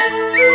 Música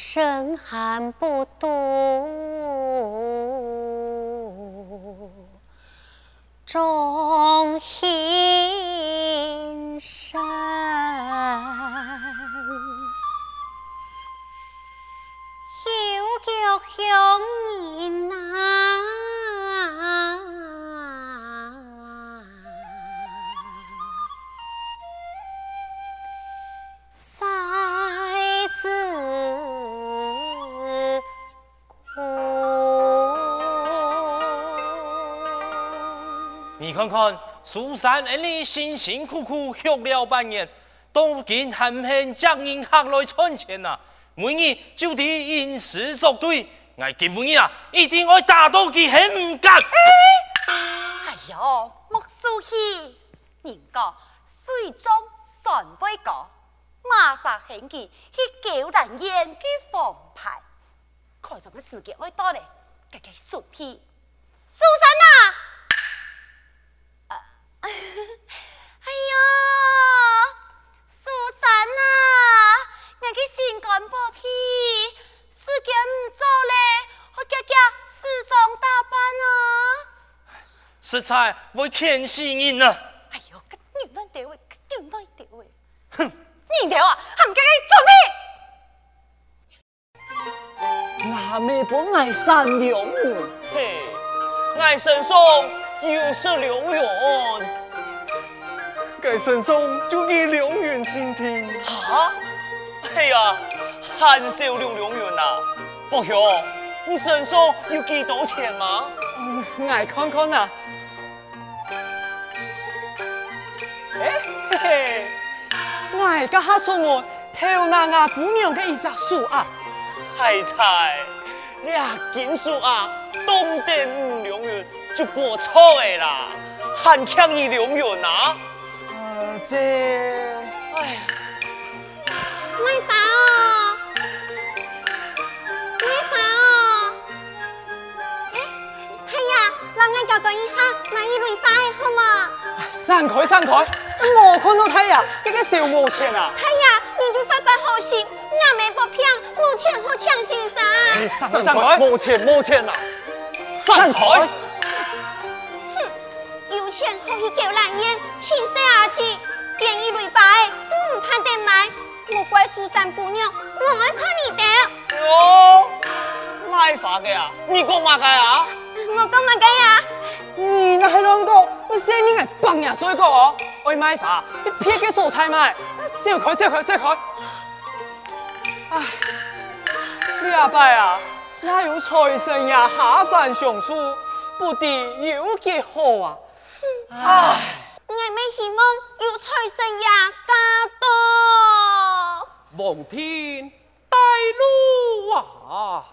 生寒不度终阴山看看苏三，你辛辛苦苦学了半年，都见还唔将银行来存钱呐？每日就地吟诗作对，我今每日啊一定会打到佢很唔甘。哎呦，莫苏气，人家水中三杯歌，马上兴起去叫人演佢放牌，看什么时间会到嘞？给给做屁，苏三呐！哎呦，苏珊呐，我去心肝宝气，时间唔早嘞，我家家时装打扮啊。实在会欠死人呢。哎呦，个女人地位，个女人地位。哼，你条啊，还唔该给做咩？那没不爱善良，嘿，爱神送。又是良缘，该身上就给两元听听。哈？哎呀，很少有良缘呐。伯兄，你身上有几多钱吗？嗯，来看看呐。哎嘿嘿，我家下出门，偷拿阿姑娘的一只树啊。太菜，俩金树啊，懂得良缘。就过错的啦，还欠一两元呐？呃，这，哎呀，没法哦，没法哦。哎，太呀，让俺教教一下买一轮发的好吗？散开，散开，我看到太呀，这个小没钱啊。太呀，你就发发好心，俺没不骗，没钱好抢先生。哎，散开，没钱，没钱呐，散开。叫兰烟，青色阿姐，便宜驴白，都唔怕得买。莫怪苏三姑娘，我爱看你的。哟，买法嘅啊？你讲。嘛嘅啊？我讲。嘛嘅呀？你那还啷个？你生命系帮呀，所以讲，爱买法，你偏给蔬菜买，走开，走开，走开。唉，你阿伯啊，哪有财神呀？下凡上书，不敌有几好啊？唉，我们希望有财神爷驾到。望天带路啊！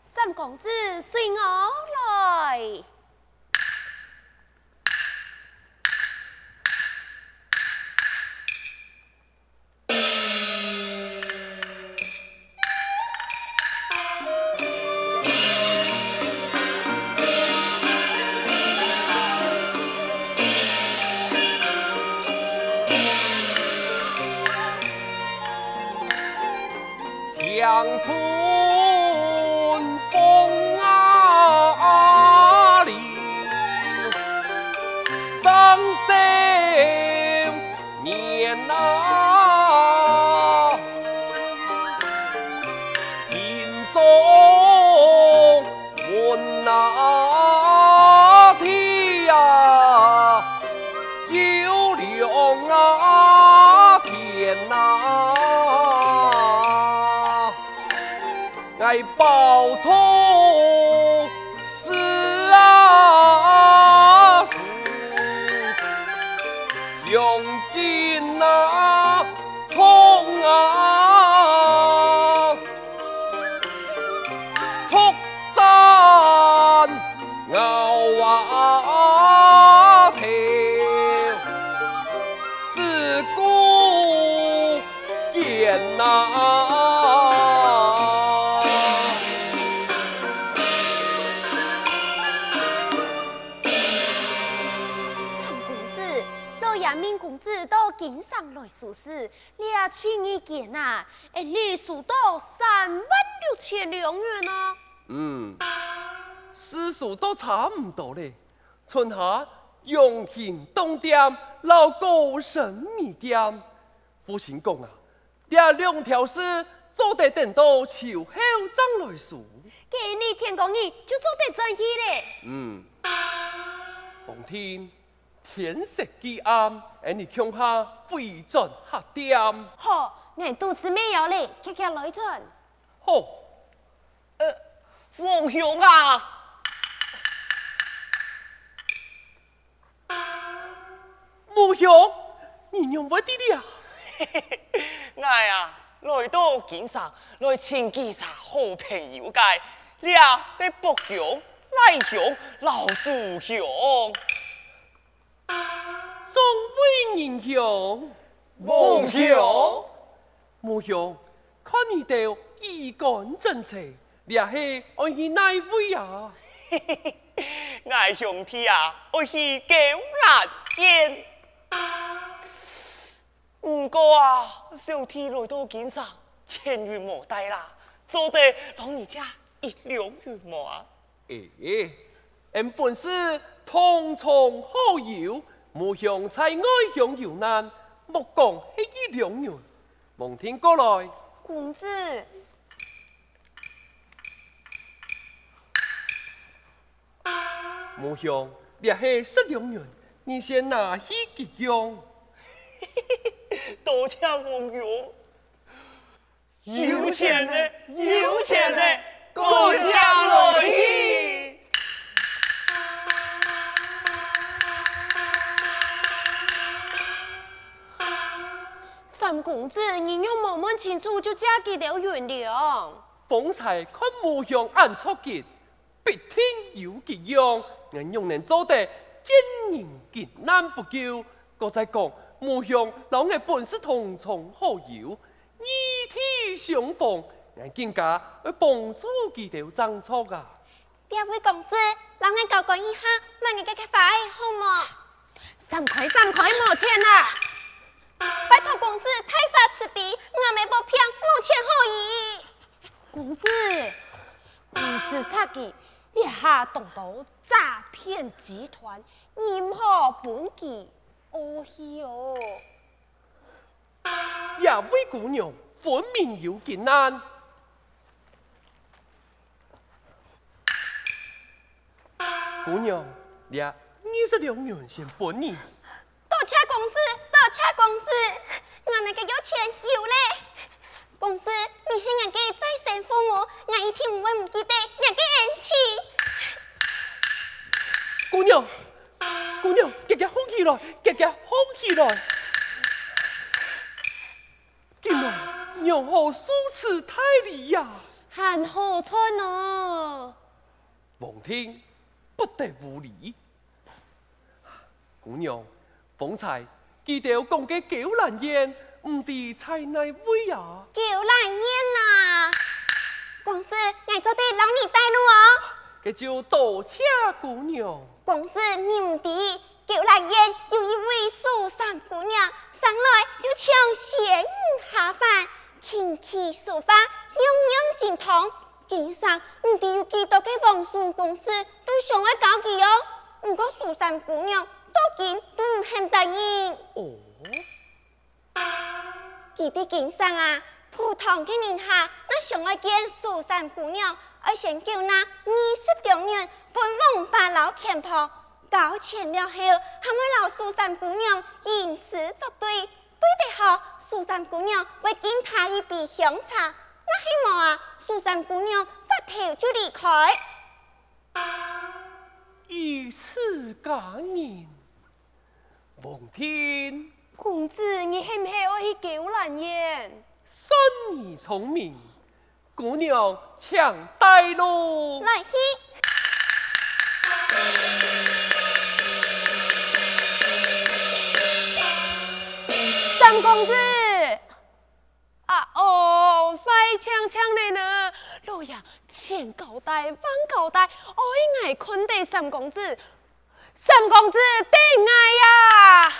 三公子随我来。年啊，言呐。公子到京上来书事，你也轻易见啊！哎，你数到三万六千两元啊！嗯，私数都差唔多嘞。春夏用行东店，老高神秘店。父亲讲啊，这两条事做得等到秋后张来数。给你天公你就做得真气嘞。嗯，望天。天色既暗，而你恐怕飞转黑点。好，你都是没有嘞，看看来转。好，呃，王兄啊，母兄，你用不得了。哎呀，来到京上，来请几下好朋友介，俩的伯兄、来兄、老祖兄。众位英雄，王兄，王兄，看你哋衣冠整齐，你系爱去哪位啊？爱兄弟啊，我去高兰县。不过啊，小弟来到京上，千元莫带啦，做得老人家一两元莫啊。诶、欸，俺本是同窗好友。无向在外乡有难，莫讲系一两元。望天过来，公子。无向，也系十两元，你先拿去给用。多谢王勇，有钱嘞，有钱嘞，多谢来意。公子，你又冇问清楚就嫁给了元良。方才看模样暗错结，必定有吉用。人用能做得见人见难不救。我再讲模样老爱本是同窗好友，异体相逢，人更加会帮助几条争吵啊！两位公子，老爱交关一下，问你个个法好么？三块三块没钱啦！拜托公子，太发慈悲，我们不骗，没钱好意。公子，你是差的，你下动到诈骗集团，任何本纪哦。呀，位姑娘，分明有困难。姑娘，你二十两元先分你。多谢公子，多谢公子，我那个有钱有嘞。公子，你是俺家再生父母，我一定唔会唔记得俺家恩情。姑娘，姑娘，夹夹好起来，夹夹好起来。今日娘好如此太离呀？很好春哦。望天不得无礼，姑娘。方才记得讲嘅九兰烟，唔知在哪位啊？九兰烟呐，公子，你做得老你带路哦。这就多谢姑娘。公子，你唔知九兰烟有一位苏三姑娘，上来就请仙下凡，琴棋书画，用真痛，经常唔知有几多个王孙公子都想要搞佢哦。不过苏三姑娘到今都唔肯答应。哦，佢哋经常啊，普通嘅人下，那想要见苏三姑娘，要先叫那二十多年奔往八老前坡，交钱了后，还我老苏三姑娘吟诗作对，对得好，苏三姑娘会敬他一杯香茶。那希望啊，苏三姑娘发头就离开。以此感言，王天公子，你系唔系爱去救兰燕？孙儿聪明，姑娘请带路。来去。三公子。啊哦，快枪抢来呢！老爷，前交代，晚交代，爱爱坤的三公子，三公子定爱呀！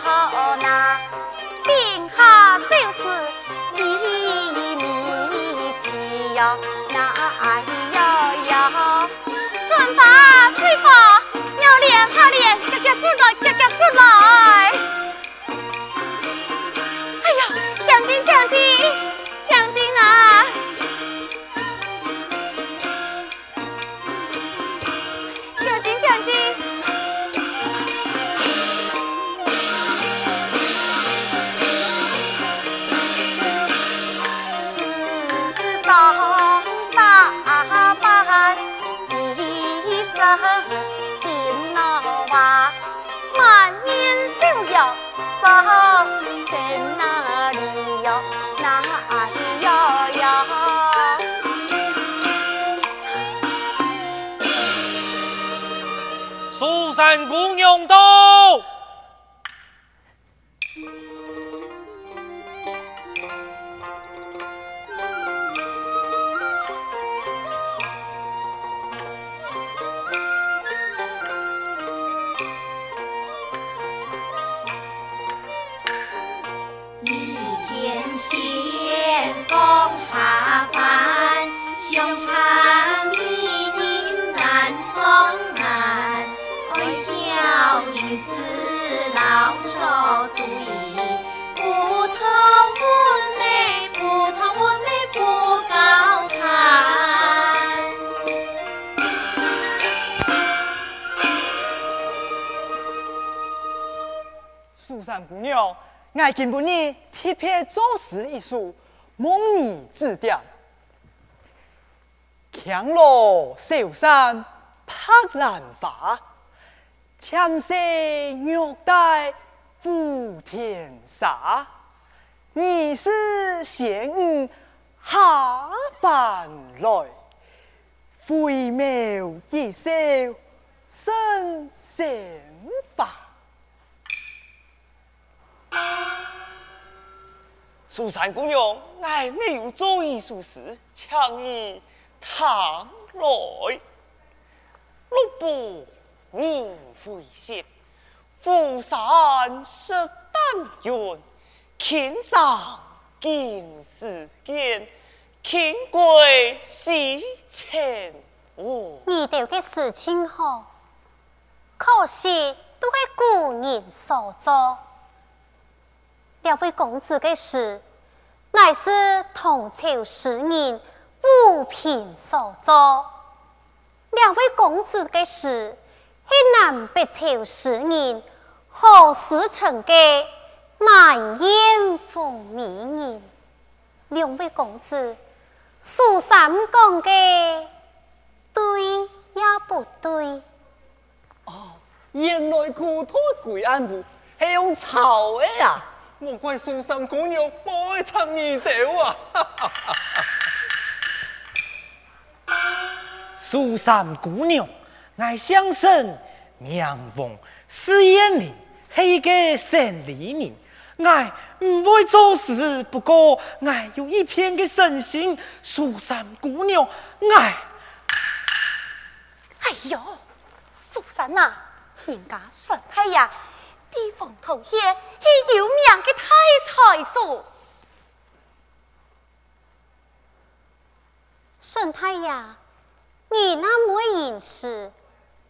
好那病好就是一米七哟那 said 姑娘，我今不你特别作诗一首，梦儿指点。强罗小山拍兰花，纤细玉带抚天沙。你是仙女下凡来，回眸一笑神仙法。苏三姑娘，我没有做一首诗，请你躺来。六部明会写，富山石丹云，天上金丝剑，天贵西前。哦，你哋嘅事情好，可惜。都是古人所作。两位公子的事，乃是唐朝诗人吴平所作。两位公子的事，是南北朝诗人何时成的难言风铭人。两位公子，苏三讲的对也不对？哦，原来古托贵安部是用草的呀！莫怪苏三姑娘不爱唱二调啊！苏三姑娘，爱相信娘王史艳龄是一个善良人，爱唔会做事，不过爱有一片嘅诚心。苏三姑娘，爱哎呦，苏三呐、啊，人家沈太爷。地方同学是有名的大财主，沈太爷，你那么认识，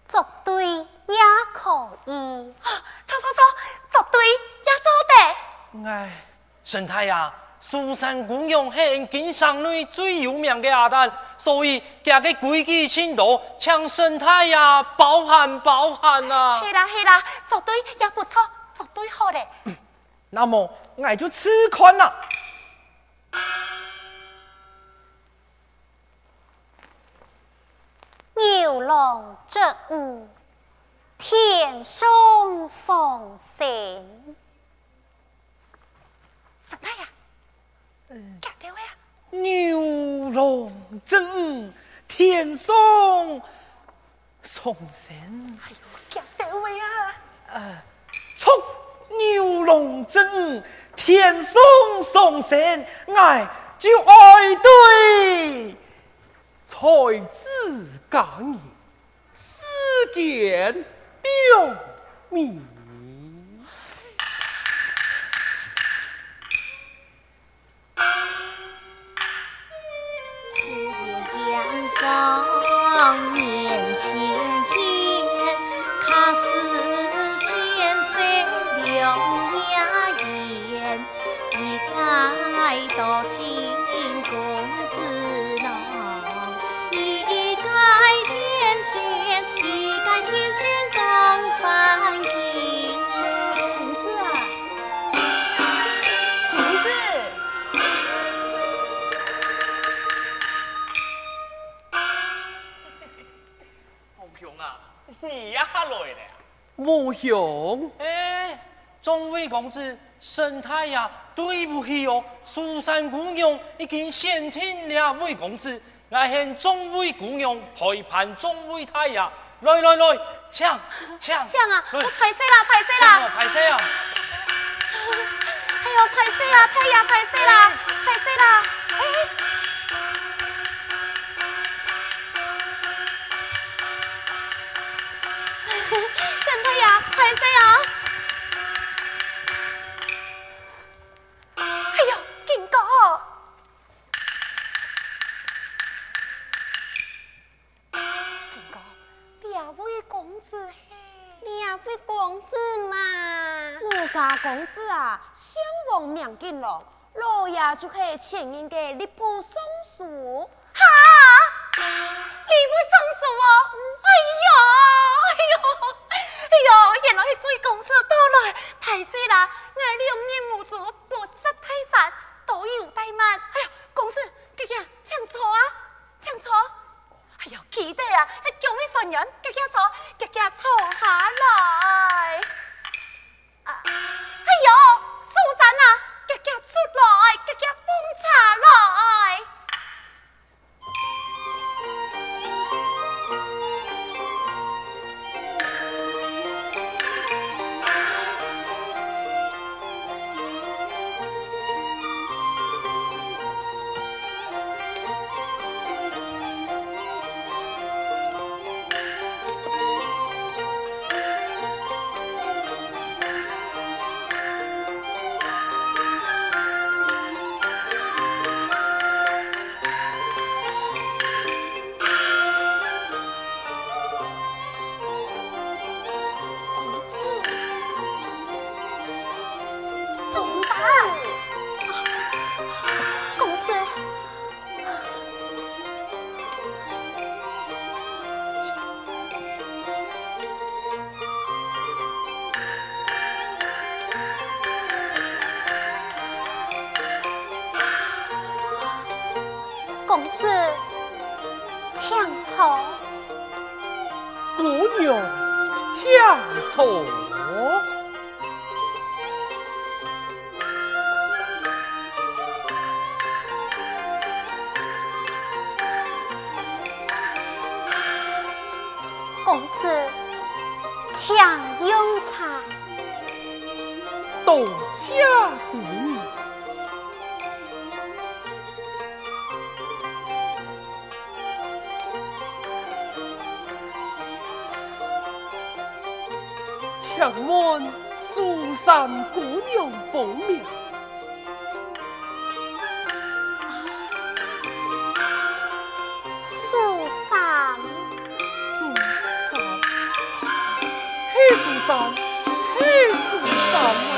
作对也可以。啊，错错错，作对也做得。哎，沈太爷，苏三姑娘是经商内最有名的阿旦，所以家的规矩请多，请沈太爷包含包含啊！是啦是啦，做对也不错，做对好嘞。嗯，那么我就吃宽了。牛郎织女，天上送上仙。沈太爷。牛郎织女，天送送神。哎呦，夹到位啊！呃，冲牛郎织女，天送上仙，爱就爱对，才子佳人，世间了名。母兄，哎，众位公子，神太爷，对不起哦，苏三姑娘已经先听了位公子，我向众位姑娘陪伴众位太爷，来来来，抢抢抢啊！我拍谢啦，拍谢啦，拍死啊！哎呦，拍谢啊，太爷拍死啦，拍死啦，老爷就系前面嘅吏部尚书。哈，吏部尚书哦，哎呦，哎呦。哎呦，原来是贵公子到来，歹势啦！我两年无足，不识泰山，都有怠慢。哎呀，公子，哥哥，请坐啊，请坐。哎呦，记得啊，那叫你顺人，哥哥坐，哥哥坐下来。子抢用茶，多谢姑娘。请问苏三姑娘本三，嘿，四，三。